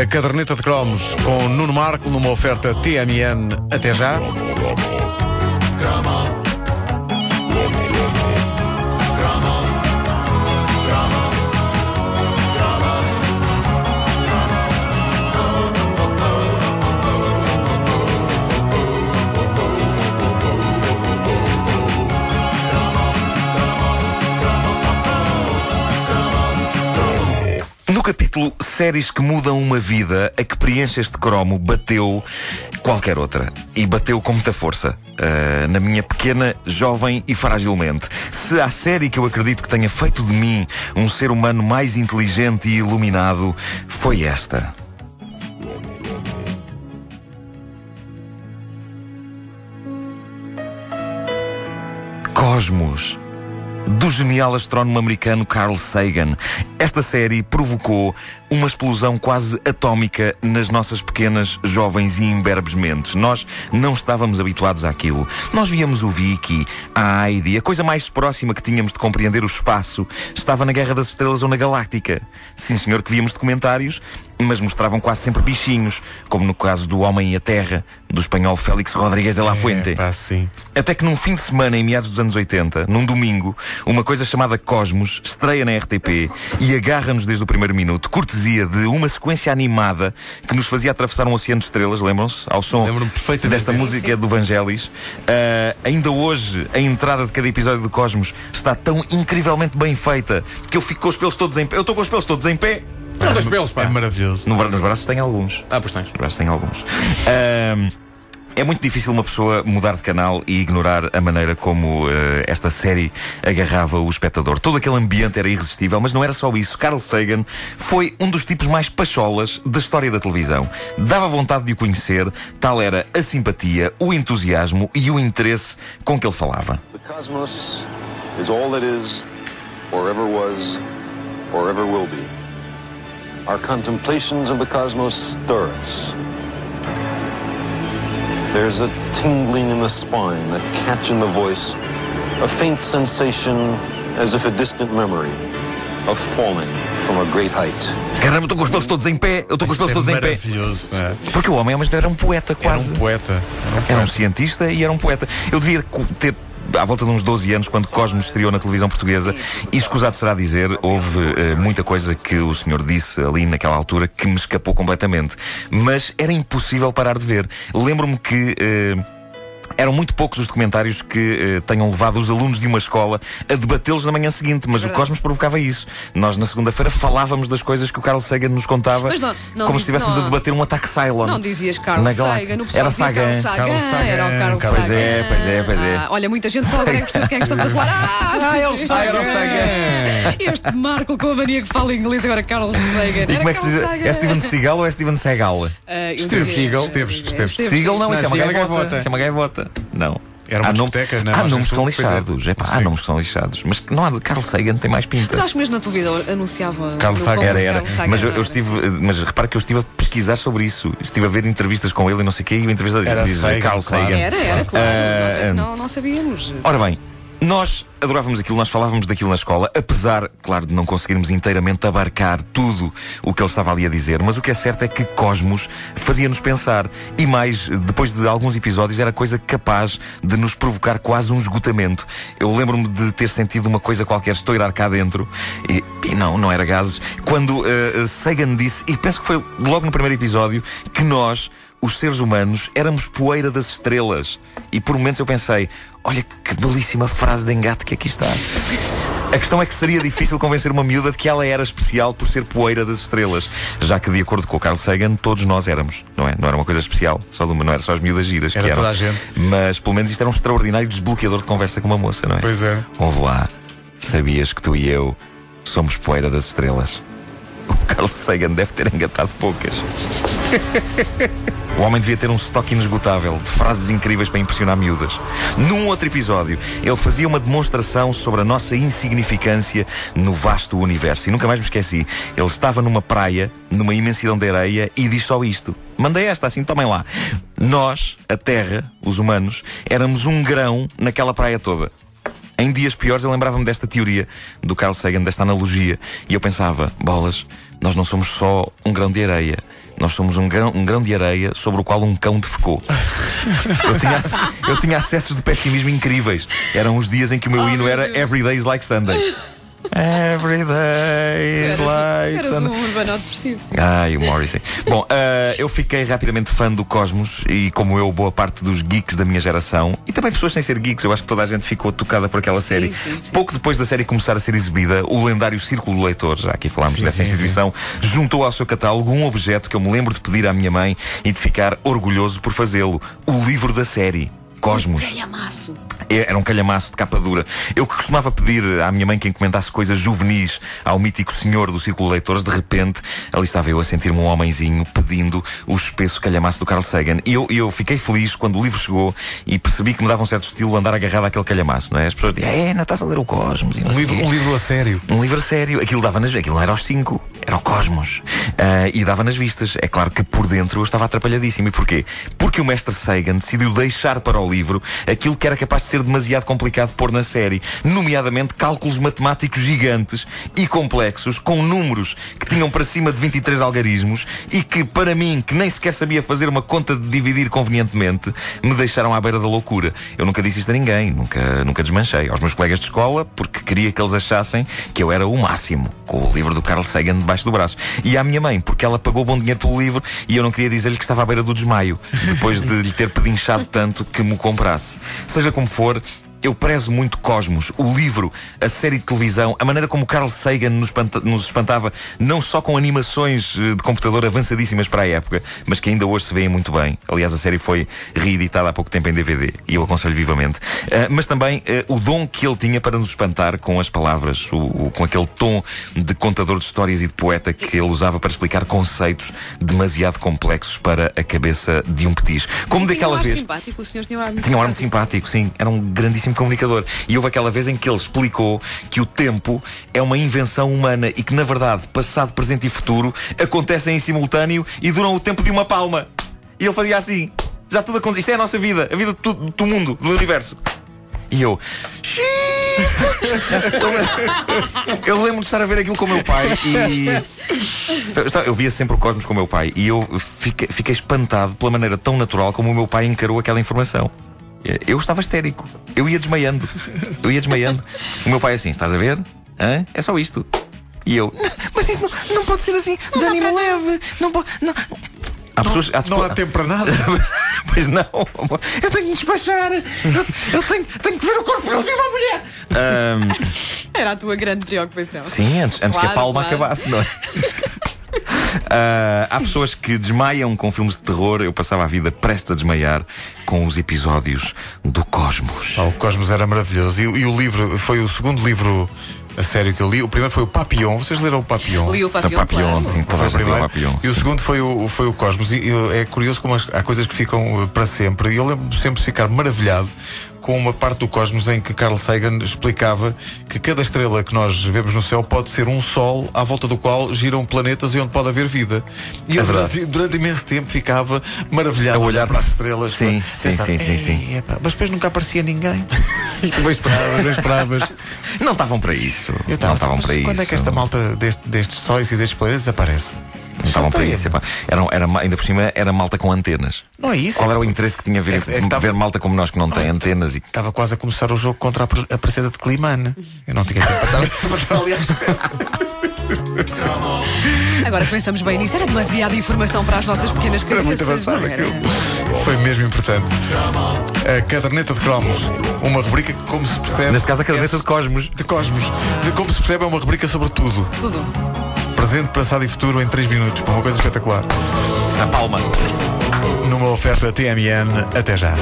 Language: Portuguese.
A caderneta de cromos com Nuno Marco numa oferta TMN. Até já. Séries que mudam uma vida, a que preenche este cromo bateu qualquer outra. E bateu com muita força. Uh, na minha pequena, jovem e fragilmente. Se há série que eu acredito que tenha feito de mim um ser humano mais inteligente e iluminado, foi esta. Cosmos do genial astrónomo americano Carl Sagan. Esta série provocou uma explosão quase atómica nas nossas pequenas, jovens e imberbes mentes. Nós não estávamos habituados àquilo. Nós víamos o Vicky, a Heidi, a coisa mais próxima que tínhamos de compreender o espaço estava na Guerra das Estrelas ou na Galáctica. Sim, senhor, que víamos documentários mas mostravam quase sempre bichinhos, como no caso do Homem e a Terra, do espanhol Félix Rodrigues de la Fuente. É, pá, sim. Até que num fim de semana, em meados dos anos 80, num domingo, uma coisa chamada Cosmos estreia na RTP e agarra-nos desde o primeiro minuto, cortesia de uma sequência animada que nos fazia atravessar um oceano de estrelas, lembram-se? Ao som desta música do Vangelis. Uh, ainda hoje, a entrada de cada episódio do Cosmos está tão incrivelmente bem feita que eu fico com os pelos todos em pé. Eu estou com os pelos todos em pé. Não tens pelos, pá. É maravilhoso. No, nos braços tem alguns. Ah, pois tens. Nos braços tem alguns. Uh, é muito difícil uma pessoa mudar de canal e ignorar a maneira como uh, esta série agarrava o espectador. Todo aquele ambiente era irresistível, mas não era só isso. Carl Sagan foi um dos tipos mais pacholas da história da televisão. Dava vontade de o conhecer, tal era a simpatia, o entusiasmo e o interesse com que ele falava. The cosmos is all that is, or ever was, or ever will be. Our contemplations of the cosmos stir us. There's a tingling in the spine, a catch in the voice, a faint sensation as if a distant memory of falling from a great height. Caramba, estou com os pelos todos em pé. Eu estou com os pelos é todos em pé. maravilhoso. pá. Porque o homem mas era um poeta Era quase. um poeta. Era um Era um cientista e era um poeta. Eu devia ter à volta de uns 12 anos, quando Cosmos estreou na televisão portuguesa, e escusado será dizer, houve eh, muita coisa que o senhor disse ali naquela altura que me escapou completamente. Mas era impossível parar de ver. Lembro-me que. eh, eram muito poucos os documentários que eh, tenham levado os alunos de uma escola a debatê-los na manhã seguinte, mas o Cosmos provocava isso. Nós, na segunda-feira, falávamos das coisas que o Carl Sagan nos contava Mas não- não como diz- se estivéssemos não- a debater um ataque Cylon. Não dizias Carl. Sagan, o pessoal Era dizia Sagan. Carl Sagan, Carl Sagan, era o Carl Sagan. Pois é, pois é, pois é. Ah, olha, muita gente só agora é que de quem é que estamos a falar. Ah, é o Sagan. era o Sagan. Este Marco com a mania que fala inglês, agora Carl Sagan. E como é que se diz? É Steven Seagal ou é Steven Seagal? Ah, eu Steven Seagal. Esteves, Esteves. Seagal não, Não, isso é uma é gaivota. Isso é uma gaivota. Não. Era uma há discoteca na Há Margem nomes que são pois é. lixados. Epá, há nomes que são lixados. Mas não há de Carl Sagan tem mais pinta. Mas acho que mesmo na televisão anunciava. Carl Sagan. Era, era. Sagan, Mas eu, eu estive, mas repara que eu estive a pesquisar sobre isso. Estive a ver entrevistas com ele e não sei o quê, e o entrevistador Era diz Sagan, Carl claro. Sagan. Era, era, claro. É Ah, não, não sabíamos. Ora bem, nós adorávamos aquilo, nós falávamos daquilo na escola, apesar, claro, de não conseguirmos inteiramente abarcar tudo o que ele estava ali a dizer, mas o que é certo é que Cosmos fazia-nos pensar. E mais, depois de alguns episódios, era coisa capaz de nos provocar quase um esgotamento. Eu lembro-me de ter sentido uma coisa qualquer estourar cá dentro, e, e não, não era gases, quando eh, Sagan disse, e penso que foi logo no primeiro episódio, que nós os seres humanos éramos poeira das estrelas. E por momentos eu pensei: olha que belíssima frase de engate que aqui está. A questão é que seria difícil convencer uma miúda de que ela era especial por ser poeira das estrelas, já que, de acordo com o Carl Sagan, todos nós éramos, não é? Não era uma coisa especial, só de uma, não era só as miúdas giras. Era toda a gente. Mas pelo menos isto era um extraordinário desbloqueador de conversa com uma moça, não é? Pois é. Ouve lá, sabias que tu e eu somos poeira das estrelas? O Carl Sagan deve ter engatado poucas. O homem devia ter um estoque inesgotável de frases incríveis para impressionar miúdas. Num outro episódio, ele fazia uma demonstração sobre a nossa insignificância no vasto universo. E nunca mais me esqueci. Ele estava numa praia, numa imensidão de areia, e diz só isto. Mandei esta, assim, tomem lá. Nós, a Terra, os humanos, éramos um grão naquela praia toda. Em dias piores eu lembrava-me desta teoria do Carl Sagan, desta analogia, e eu pensava, bolas, nós não somos só um grão de areia. Nós somos um grão, um grão de areia sobre o qual um cão defecou. eu, tinha, eu tinha acessos de pessimismo incríveis. Eram os dias em que o meu Oh, hino era. Every Day is like Sunday. Every day is like Eras um urbano depressivo, sim. Ai, o Morrissey. Bom, ah, eu fiquei rapidamente fã do Cosmos e, como eu, boa parte dos geeks da minha geração e também pessoas sem ser geeks, eu acho que toda a gente ficou tocada por aquela Sim, série. sim, sim. Pouco depois da série começar a ser exibida, o lendário Círculo de Leitores, já aqui falámos Sim, dessa sim, instituição, juntou ao seu catálogo um objeto que eu me lembro de pedir à minha mãe e de ficar orgulhoso por fazê-lo: o livro da série. Cosmos. Calhamaço. Era um calhamaço de capa dura. Eu que costumava pedir à minha mãe que encomendasse coisas juvenis ao mítico senhor do Círculo de Leitores, de repente, ali estava eu a sentir-me um homenzinho pedindo o espesso calhamaço do Carl Sagan. E eu, eu fiquei feliz quando o livro chegou e percebi que me dava um certo estilo andar agarrado àquele calhamaço, não é? As pessoas diziam, é, não estás a ler o Cosmos. Um livro, um livro a sério. Um livro a sério. Aquilo dava nas Aquilo não era aos 5, era o Cosmos. Ah, e dava nas vistas. É claro que por dentro eu estava atrapalhadíssimo. E porquê? Porque o mestre Sagan decidiu deixar para o livro aquilo que era capaz de ser demasiado complicado pôr na série, nomeadamente cálculos matemáticos gigantes e complexos, com números que tinham para cima de 23 algarismos e que, para mim, que nem sequer sabia fazer uma conta de dividir convenientemente, me deixaram à beira da loucura. Eu nunca disse isto a ninguém, nunca, nunca desmanchei. Aos meus colegas de escola, porque queria que eles achassem que eu era o máximo, com o livro do Carl Sagan debaixo do braço. E à minha mãe, porque ela pagou bom dinheiro pelo livro e eu não queria dizer-lhe que estava à beira do desmaio, depois de lhe ter pedinchado tanto que me comprasse. Seja como for, por eu prezo muito Cosmos, o livro, a série de televisão, a maneira como Carl Sagan nos, espanta- nos espantava, não só com animações eh, de computador avançadíssimas para a época, mas que ainda hoje se veem muito bem. Aliás, a série foi reeditada há pouco tempo em DVD e eu aconselho vivamente. Ah, mas também eh, o dom que ele tinha para nos espantar com as palavras, o- o- com aquele tom de contador de histórias e de poeta que ele usava para explicar conceitos demasiado complexos para a cabeça de um petis. Como Tinha daquela um ar vez. simpático, o senhor tinha um ar muito Tinha um ar muito simpático. simpático, sim. Era um grandíssimo comunicador. E houve aquela vez em que ele explicou que o tempo é uma invenção humana e que, na verdade, passado, presente e futuro acontecem em simultâneo e duram o tempo de uma palma. E ele fazia assim. Já tudo acontece. Isto é a nossa vida. A vida tu- do mundo, do universo. E eu. Eu lembro de estar a ver aquilo com o meu pai e. Eu, estava- eu via sempre o Cosmos com o meu pai e eu fiquei, fiquei espantado pela maneira tão natural como o meu pai encarou aquela informação. Eu estava histérico. Eu ia desmaiando. Eu ia desmaiando. O meu pai assim, estás a ver? Hã? É só isto. E eu, "Não, mas isso não, não pode ser assim, de ânimo leve. Não pode. Não. Há pessoas, há Não há tempo para nada. Pois não, eu tenho que me despachar, eu, eu tenho, tenho que ver o corpo de uma mulher. Ahm, Era a tua grande preocupação. sim, antes, antes que a Claro, palma claro. acabasse, não é? Ah, há pessoas que desmaiam com filmes de terror. Eu passava a vida prestes a desmaiar com os episódios do Cosmos. Ah, o Cosmos era maravilhoso. E, e o livro foi o segundo livro a sério que eu li. O primeiro foi o Papillon. Vocês leram o Papillon? Li o Da Papillon, Papillon, claro. sim, Foi o primeiro. Papillon. E o segundo foi o, foi o Cosmos. E eu- é curioso como as- há coisas que ficam eh, para sempre. E eu lembro sempre de ficar maravilhado com uma parte do Cosmos em que Carl Sagan explicava que cada estrela que nós vemos no céu pode ser um sol à volta do qual giram planetas e onde pode haver vida. E eu É verdade. durante, durante imenso tempo ficava maravilhado A olhar para as estrelas. Sim, sim, Pensar, sim, sim, sim. Mas depois nunca aparecia ninguém. Bem esperavas, bem esperavas. Não estavam para isso. Eu não tava, estavam "Mas para isso. Quando é que esta malta deste- destes sóis e destes planetas aparece? Não estavam para isso. epá. Era, era, ainda por cima era malta com antenas. Não é isso? Qual era o interesse que tinha a ver, É que- é que tava- ver malta como nós que não tem Não, antenas e Estava quase a começar o jogo contra a, a presença de Climane. Eu não tinha tempo para estar, para estar ali à. Agora pensamos bem nisso, era demasiada informação para as nossas pequenas Era muito avançado aquilo. Foi mesmo importante. A caderneta de cromos, uma rubrica que, como se percebe. Neste caso, a caderneta é de Cosmos. De Cosmos. De como se percebe, é uma rubrica sobre tudo. Tudo. Presente, passado e futuro em 3 minutos. Uma coisa espetacular. A palma. Numa oferta TMN, até já.